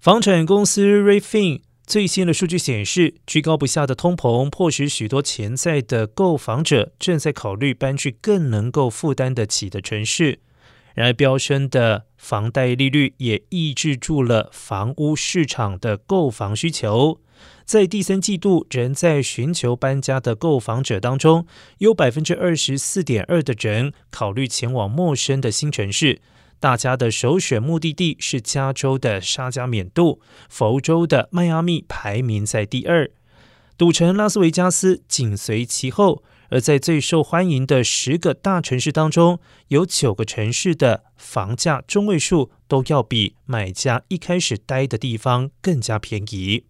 房产公司 Refin 最新的数据显示，居高不下的通膨迫使许多潜在的购房者正在考虑搬去更能够负担得起的城市。然而，飙升的房贷利率也抑制住了房屋市场的购房需求。在第三季度，仍在寻求搬家的购房者当中，有百分之二十四点二的人考虑前往陌生的新城市。大家的首选目的地是加州的沙加缅度，佛州的迈阿密排名在第二，赌城拉斯维加斯紧随其后。而在最受欢迎的十个大城市当中，有九个城市的房价中位数都要比买家一开始待的地方更加便宜。